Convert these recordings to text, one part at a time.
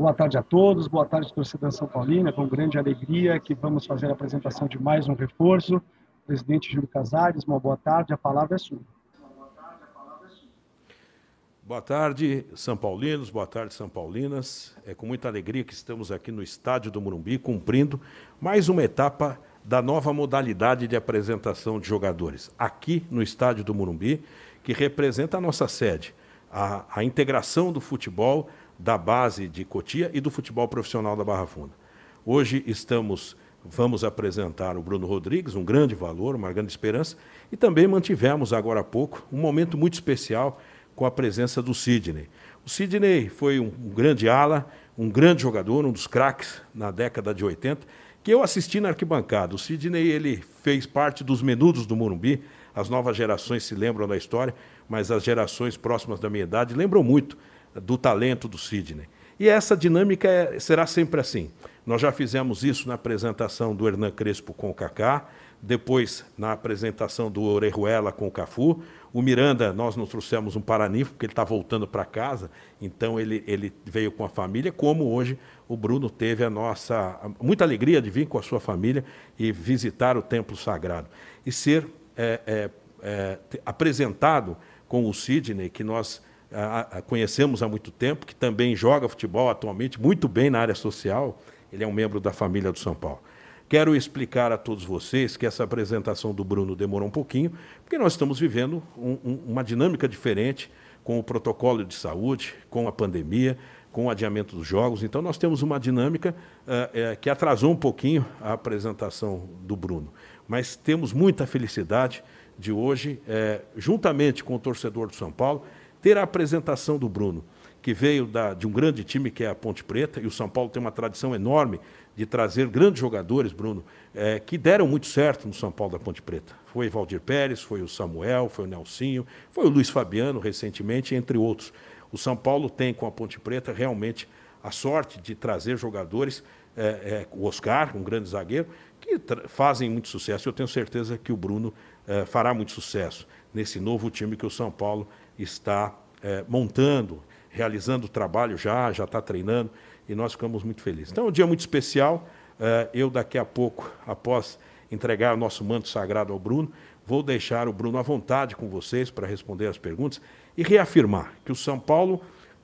Boa tarde a todos, boa tarde, torcida São Paulina, com grande alegria que vamos fazer a apresentação de mais um reforço. Presidente Júlio Casares, uma boa tarde, a palavra é sua. Boa tarde, São Paulinos, boa tarde, São Paulinas. É com muita alegria que estamos aqui no estádio do Morumbi, cumprindo mais uma etapa da nova modalidade de apresentação de jogadores, aqui no estádio do Morumbi, que representa a nossa sede, a, a integração do futebol da base de Cotia e do futebol profissional da Barra Funda. Hoje estamos, vamos apresentar o Bruno Rodrigues, um grande valor, uma grande esperança, e também mantivemos agora há pouco um momento muito especial com a presença do Sidney. O Sidney foi um, um grande ala, um grande jogador, um dos craques na década de 80, que eu assisti na arquibancada. O Sidney ele fez parte dos menudos do Morumbi. As novas gerações se lembram da história, mas as gerações próximas da minha idade lembram muito do talento do Sidney. E essa dinâmica é, será sempre assim. Nós já fizemos isso na apresentação do Hernan Crespo com o Kaká, depois na apresentação do Orejuela com o Cafu. O Miranda, nós nos trouxemos um Paraninfo, porque ele está voltando para casa, então ele, ele veio com a família, como hoje o Bruno teve a nossa muita alegria de vir com a sua família e visitar o templo sagrado e ser é, é, é, apresentado com o Sidney, que nós a, a, conhecemos há muito tempo, que também joga futebol atualmente muito bem na área social. Ele é um membro da família do São Paulo. Quero explicar a todos vocês que essa apresentação do Bruno demorou um pouquinho, porque nós estamos vivendo um, um, uma dinâmica diferente com o protocolo de saúde, com a pandemia, com o adiamento dos jogos. Então, nós temos uma dinâmica uh, uh, que atrasou um pouquinho a apresentação do Bruno. Mas temos muita felicidade de hoje, uh, juntamente com o torcedor do São Paulo, ter a apresentação do Bruno, que veio da, de um grande time que é a Ponte Preta, e o São Paulo tem uma tradição enorme de trazer grandes jogadores, Bruno, é, que deram muito certo no São Paulo da Ponte Preta. Foi Valdir Pérez, foi o Samuel, foi o Nelsinho, foi o Luiz Fabiano recentemente, entre outros. O São Paulo tem com a Ponte Preta realmente a sorte de trazer jogadores, é, é, o Oscar, um grande zagueiro, que fazem muito sucesso. Eu tenho certeza que o Bruno é, fará muito sucesso nesse novo time que o São Paulo está é, montando, realizando o trabalho já, já está treinando e nós ficamos muito felizes. Então é um dia muito especial. Eh, eu, daqui a pouco, após entregar o nosso manto sagrado ao Bruno, vou deixar o Bruno à vontade com vocês para responder as perguntas e reafirmar que o São Paulo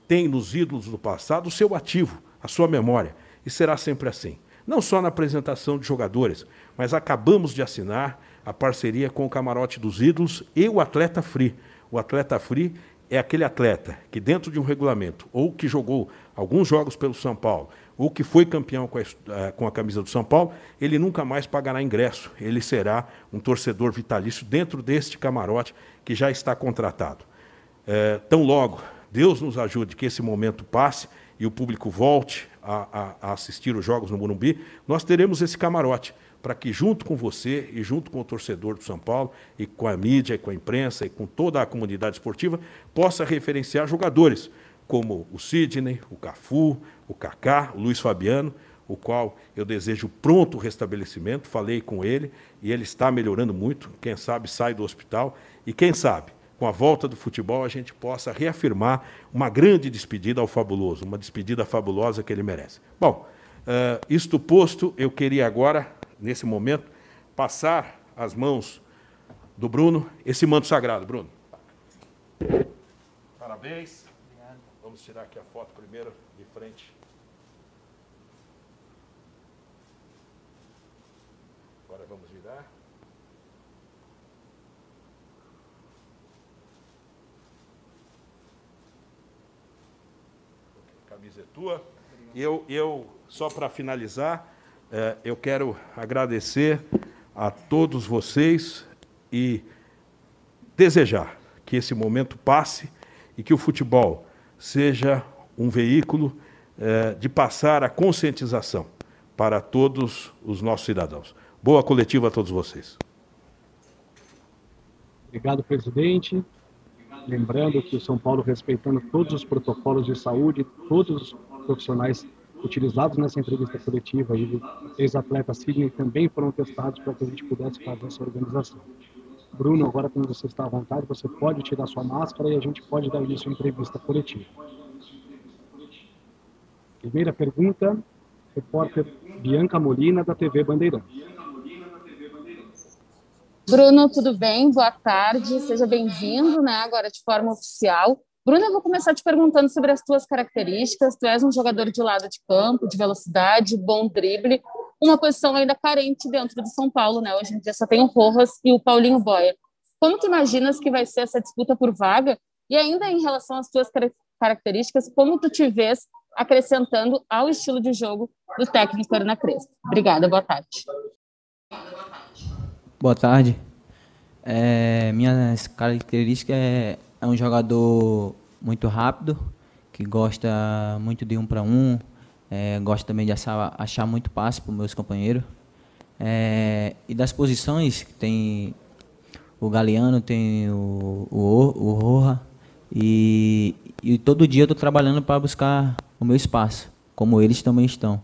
tem nos ídolos do passado o seu ativo, a sua memória, e será sempre assim. Não só na apresentação de jogadores, mas acabamos de assinar a parceria com o Camarote dos Ídolos e o Atleta Free. O Atleta Free é aquele atleta que, dentro de um regulamento, ou que jogou alguns jogos pelo São Paulo, ou que foi campeão com a, eh, com a, camisa do São Paulo, ele nunca mais pagará ingresso. Ele será um torcedor vitalício dentro deste camarote que já está contratado. É, tão logo Deus nos ajude que esse momento passe e o público volte a, a, assistir os jogos no Morumbi, nós teremos esse camarote para que, junto com você e junto com o torcedor do São Paulo, e com a mídia, e com a imprensa, e com toda a comunidade esportiva, possa referenciar jogadores como o Sidney, o Cafu, o Kaká, o Luiz Fabiano, o qual eu desejo pronto restabelecimento. Falei com ele e ele está melhorando muito. Quem sabe sai do hospital e quem sabe com a volta do futebol a gente possa reafirmar uma grande despedida ao fabuloso, uma despedida fabulosa que ele merece. Bom, uh, isto posto, eu queria agora nesse momento, passar as mãos do Bruno esse manto sagrado. Bruno. Parabéns. Vamos tirar aqui a foto primeiro, de frente. Agora vamos virar. Camisa é tua. Eu, eu só para finalizar, é, eu quero agradecer a todos vocês e desejar que esse momento passe e que o futebol seja um veículo é, de passar a conscientização para todos os nossos cidadãos. Boa coletiva a todos vocês. Obrigado, presidente. Lembrando que o São Paulo, respeitando todos os protocolos de saúde, todos os profissionais utilizados nessa entrevista coletiva e o ex-atleta Sidney também foram testados para que a gente pudesse fazer essa organização. Bruno, agora quando você está à vontade, você pode tirar sua máscara e a gente pode dar início à entrevista coletiva. Primeira pergunta, repórter Bianca Molina, da TV Bandeirantes. Bruno, tudo bem? Boa tarde, seja bem-vindo, né? Agora de forma oficial. Bruno, eu vou começar te perguntando sobre as tuas características. Tu és um jogador de lado de campo, de velocidade, bom drible, uma posição ainda carente dentro de São Paulo, né? Hoje em dia só tem o Rojas e o Paulinho Boia. Como tu imaginas que vai ser essa disputa por vaga? E ainda em relação às tuas características, como tu te vês acrescentando ao estilo de jogo do técnico Ana Crespo? Obrigada, boa tarde. Boa tarde. É, minhas características é é um jogador muito rápido, que gosta muito de um para um, é, gosta também de achar, achar muito passe para os meus companheiros. É, e das posições, tem o Galeano, tem o, o, o Roja, e, e todo dia eu estou trabalhando para buscar o meu espaço, como eles também estão.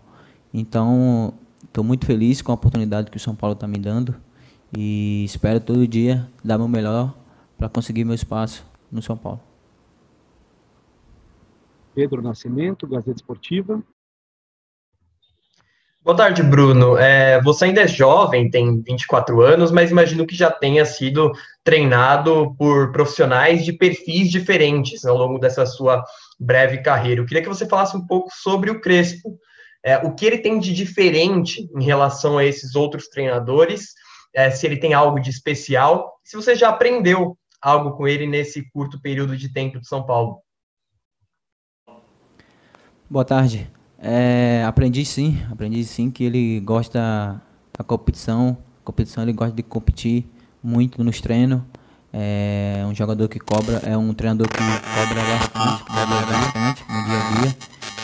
Então, estou muito feliz com a oportunidade que o São Paulo está me dando e espero todo dia dar meu melhor para conseguir meu espaço no São Paulo. Pedro Nascimento, Gazeta Esportiva. Boa tarde, Bruno. É, você ainda é jovem, tem 24 anos, mas imagino que já tenha sido treinado por profissionais de perfis diferentes ao longo dessa sua breve carreira. Eu queria que você falasse um pouco sobre o Crespo, é, o que ele tem de diferente em relação a esses outros treinadores, é, se ele tem algo de especial, se você já aprendeu algo com ele nesse curto período de tempo de São Paulo? Boa tarde. É, aprendi sim, aprendi sim que ele gosta da competição. Competição ele gosta de competir muito nos treinos. É um jogador que cobra, é um treinador que cobra bastante, cobra bastante no dia a dia.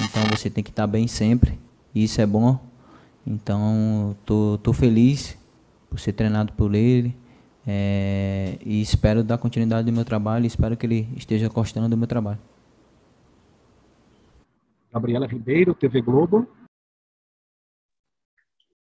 Então você tem que estar bem sempre. E isso é bom. Então tô, tô feliz por ser treinado por ele. É, e espero dar continuidade do meu trabalho e espero que ele esteja gostando do meu trabalho. Gabriela Ribeiro, TV Globo.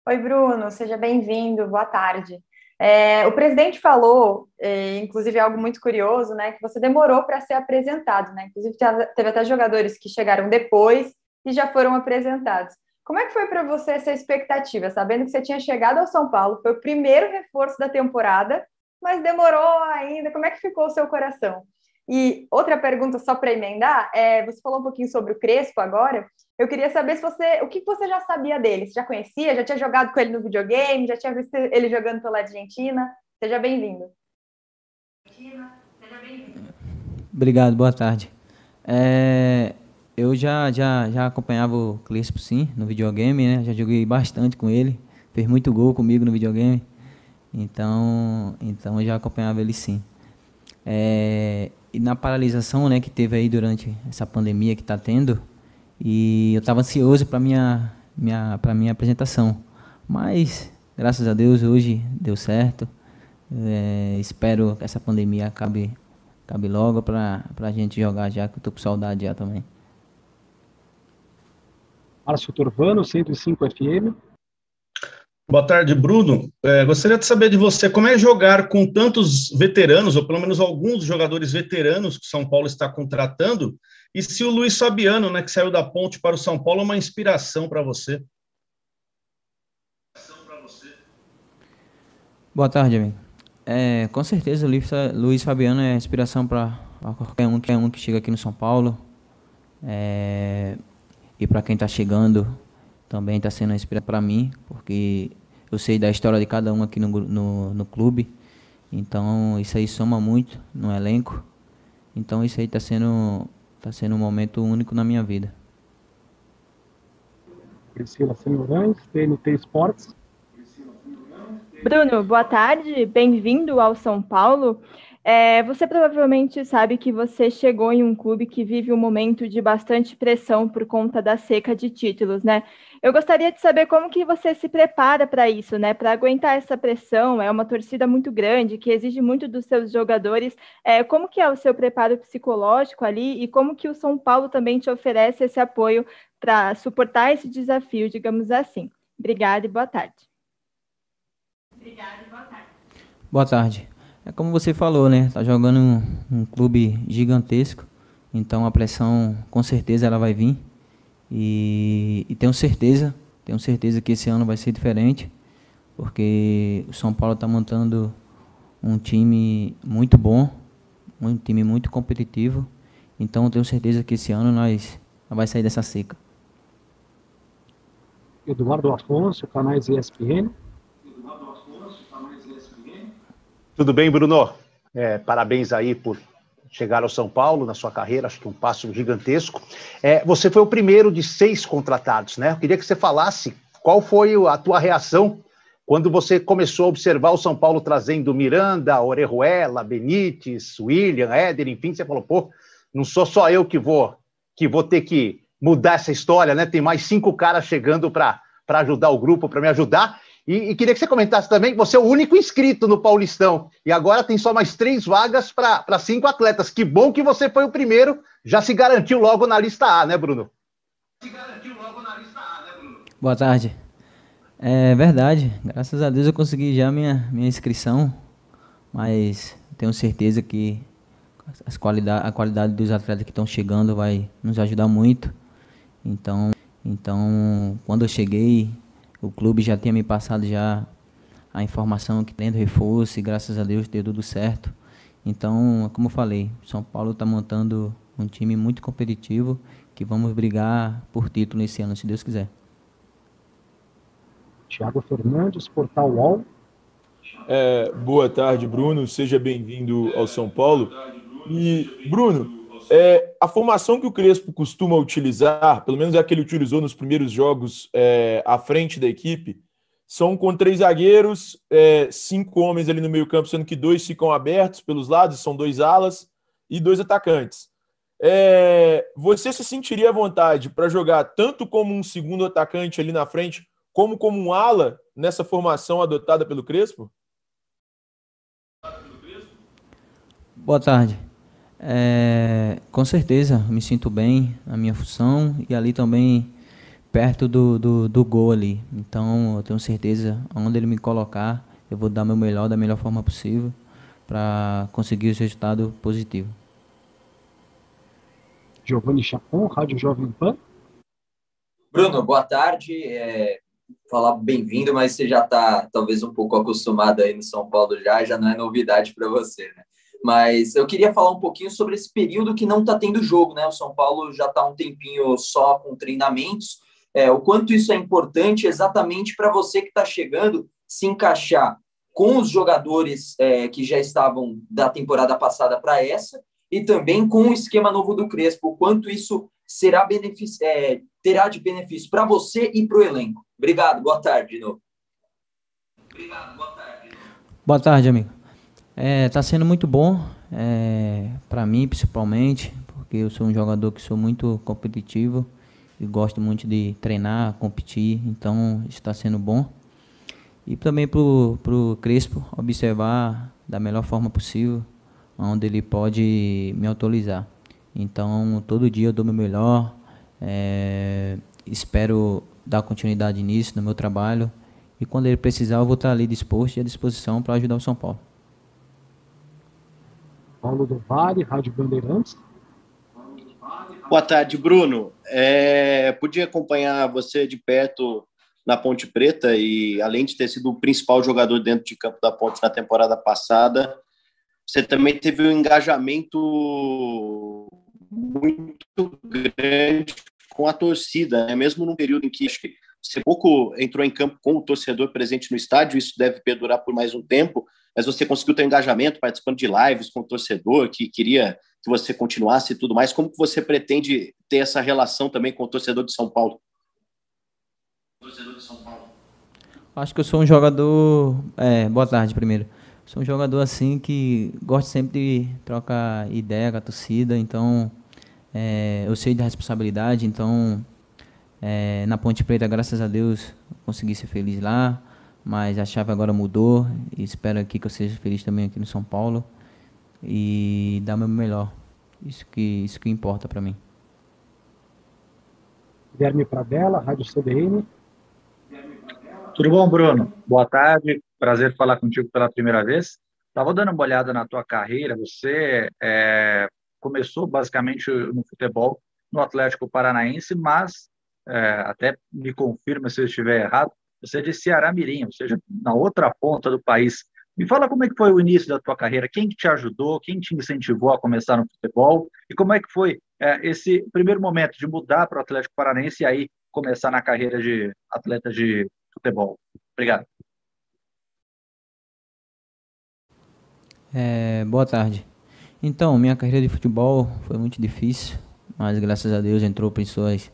Oi, Bruno, seja bem-vindo, boa tarde. É, o presidente falou, é, inclusive algo muito curioso, né, que você demorou para ser apresentado, né? Inclusive teve até jogadores que chegaram depois e já foram apresentados. Como é que foi para você essa expectativa, sabendo que você tinha chegado ao São Paulo, foi o primeiro reforço da temporada, mas demorou ainda? Como é que ficou o seu coração? E outra pergunta só para emendar, é, você falou um pouquinho sobre o Crespo agora. Eu queria saber se você, o que você já sabia dele? Você já conhecia? Já tinha jogado com ele no videogame? Já tinha visto ele jogando pela Argentina? Seja bem-vindo. Obrigado, boa tarde. É, eu já, já, já acompanhava o Crespo, sim, no videogame, né? Já joguei bastante com ele. Fez muito gol comigo no videogame. Então, então eu já acompanhava ele sim. É, e na paralisação né, que teve aí durante essa pandemia que está tendo, e eu estava ansioso para minha minha para minha apresentação, mas graças a Deus hoje deu certo. É, espero que essa pandemia acabe acabe logo para a gente jogar já, que eu tô com saudade já também. Márcio Turvano, 105 FM. Boa tarde, Bruno. É, gostaria de saber de você como é jogar com tantos veteranos, ou pelo menos alguns jogadores veteranos que o São Paulo está contratando, e se o Luiz Fabiano, né, que saiu da ponte para o São Paulo, é uma inspiração para você. Boa tarde, amigo. É, com certeza o Luiz Fabiano é inspiração para qualquer um, qualquer um que chega aqui no São Paulo. É, e para quem está chegando, também está sendo inspiração para mim, porque eu sei da história de cada um aqui no, no, no, clube. Então isso aí soma muito no elenco. Então isso aí está sendo, tá sendo um momento único na minha vida. Priscila Senhorães, TNT Esportes. Bruno, boa tarde, bem-vindo ao São Paulo. É, você provavelmente sabe que você chegou em um clube que vive um momento de bastante pressão por conta da seca de títulos, né? Eu gostaria de saber como que você se prepara para isso, né? Para aguentar essa pressão, é uma torcida muito grande que exige muito dos seus jogadores. É, como que é o seu preparo psicológico ali e como que o São Paulo também te oferece esse apoio para suportar esse desafio, digamos assim? Obrigada e boa tarde. Obrigada e boa tarde. Boa tarde. É como você falou, né? Tá jogando um, um clube gigantesco, então a pressão com certeza ela vai vir. E, e tenho certeza, tenho certeza que esse ano vai ser diferente, porque o São Paulo está montando um time muito bom, um time muito competitivo. Então tenho certeza que esse ano nós, nós vai sair dessa seca. Eduardo Afonso, canais ESPN. Tudo bem, Bruno? É, parabéns aí por chegar ao São Paulo na sua carreira, acho que um passo gigantesco. É, você foi o primeiro de seis contratados, né? Eu queria que você falasse qual foi a tua reação quando você começou a observar o São Paulo trazendo Miranda, Orejuela, Benítez, William, Éder, enfim, você falou, pô, não sou só eu que vou que vou ter que mudar essa história, né? Tem mais cinco caras chegando para ajudar o grupo, para me ajudar. E, e, queria que você comentasse também que você é o único inscrito no Paulistão. E agora tem só mais três vagas para cinco atletas. Que bom que você foi o primeiro, já se garantiu logo na lista A, né, Bruno? Se garantiu logo na lista A, né, Bruno? Boa tarde. É verdade. Graças a Deus eu consegui já minha, minha inscrição. Mas tenho certeza que as qualidade, a qualidade dos atletas que estão chegando vai nos ajudar muito. Então, então quando eu cheguei, o clube já tinha me passado já a informação que tendo reforço e graças a Deus deu tudo certo. Então, como eu falei, São Paulo está montando um time muito competitivo que vamos brigar por título esse ano, se Deus quiser. Tiago Fernandes, Portal UOL. É, boa tarde, Bruno. Seja bem-vindo ao São Paulo. E, Bruno, é, a formação que o Crespo costuma utilizar, pelo menos é a que ele utilizou nos primeiros jogos é, à frente da equipe, são com três zagueiros, é, cinco homens ali no meio-campo, sendo que dois ficam abertos pelos lados, são dois alas e dois atacantes. É, você se sentiria à vontade para jogar tanto como um segundo atacante ali na frente, como como um ala nessa formação adotada pelo Crespo? Boa tarde. É, com certeza, me sinto bem na minha função e ali também perto do, do, do gol ali. Então, eu tenho certeza, onde ele me colocar, eu vou dar meu melhor da melhor forma possível para conseguir o resultado positivo. Giovanni Chapon, Rádio Jovem Pan. Bruno, boa tarde. É, falar bem-vindo, mas você já está talvez um pouco acostumado aí no São Paulo já, já não é novidade para você, né? Mas eu queria falar um pouquinho sobre esse período que não está tendo jogo, né? O São Paulo já está um tempinho só com treinamentos. É, o quanto isso é importante exatamente para você que está chegando se encaixar com os jogadores é, que já estavam da temporada passada para essa e também com o esquema novo do Crespo. O quanto isso será benefício, é, terá de benefício para você e para o elenco. Obrigado, boa tarde de novo. Obrigado, boa tarde. Boa tarde, amigo. Está é, tá sendo muito bom, é, para mim principalmente, porque eu sou um jogador que sou muito competitivo e gosto muito de treinar, competir, então está sendo bom. E também para o Crespo observar da melhor forma possível onde ele pode me autorizar. Então todo dia eu dou meu melhor, é, espero dar continuidade nisso, no meu trabalho. E quando ele precisar, eu vou estar ali disposto e à disposição para ajudar o São Paulo. Paulo do Vale, Rádio Bandeirantes. Boa tarde, Bruno. É, podia acompanhar você de perto na Ponte Preta e, além de ter sido o principal jogador dentro de campo da Ponte na temporada passada, você também teve um engajamento muito grande com a torcida, né? mesmo num período em que acho que você pouco entrou em campo com o torcedor presente no estádio, isso deve perdurar por mais um tempo, mas você conseguiu ter engajamento participando de lives com o torcedor que queria que você continuasse e tudo mais. Como que você pretende ter essa relação também com o torcedor de São Paulo? Torcedor de São Paulo. Acho que eu sou um jogador. É, boa tarde, primeiro. Sou um jogador assim que gosto sempre de trocar ideia com a torcida, então é, eu sei da responsabilidade, então é, na Ponte Preta, graças a Deus, consegui ser feliz lá, mas a chave agora mudou e espero aqui que eu seja feliz também aqui no São Paulo e dar meu melhor. Isso que, isso que importa para mim. Guilherme Pradella, Rádio CBN. Tudo bom, Bruno? Boa tarde, prazer falar contigo pela primeira vez. Estava dando uma olhada na tua carreira, você é, começou basicamente no futebol no Atlético Paranaense, mas é, até me confirma se eu estiver errado, você é de Ceará Mirim, ou seja, na outra ponta do país. Me fala como é que foi o início da tua carreira, quem te ajudou, quem te incentivou a começar no futebol e como é que foi é, esse primeiro momento de mudar para o Atlético Paranaense e aí começar na carreira de atleta de futebol. Obrigado. É, boa tarde. Então, minha carreira de futebol foi muito difícil, mas graças a Deus entrou pessoas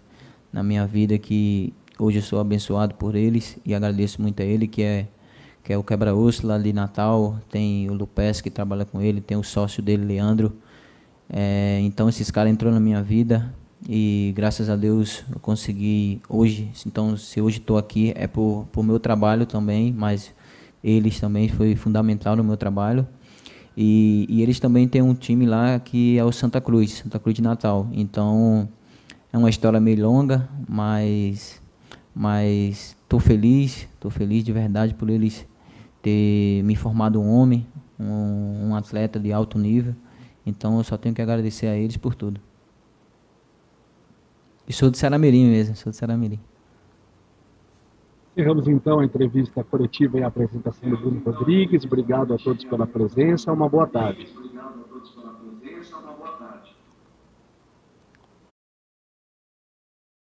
na minha vida que hoje eu sou abençoado por eles e agradeço muito a ele, que é que é o quebra-osso lá de Natal, tem o Lupes que trabalha com ele, tem o sócio dele, Leandro. É, então esses caras entrou na minha vida e graças a Deus eu consegui hoje. Então se hoje estou aqui é por, por meu trabalho também, mas eles também foi fundamental no meu trabalho. E, e, eles também têm um time lá que é o Santa Cruz, Santa Cruz de Natal. Então é uma história meio longa, mas mas estou feliz, estou feliz de verdade por eles ter me formado um homem, um, um atleta de alto nível. Então eu só tenho que agradecer a eles por tudo. E sou de Saramirim mesmo, sou de Saramirim. Encerramos então a entrevista coletiva e a apresentação do Bruno Rodrigues. Obrigado a todos pela presença. Uma boa tarde.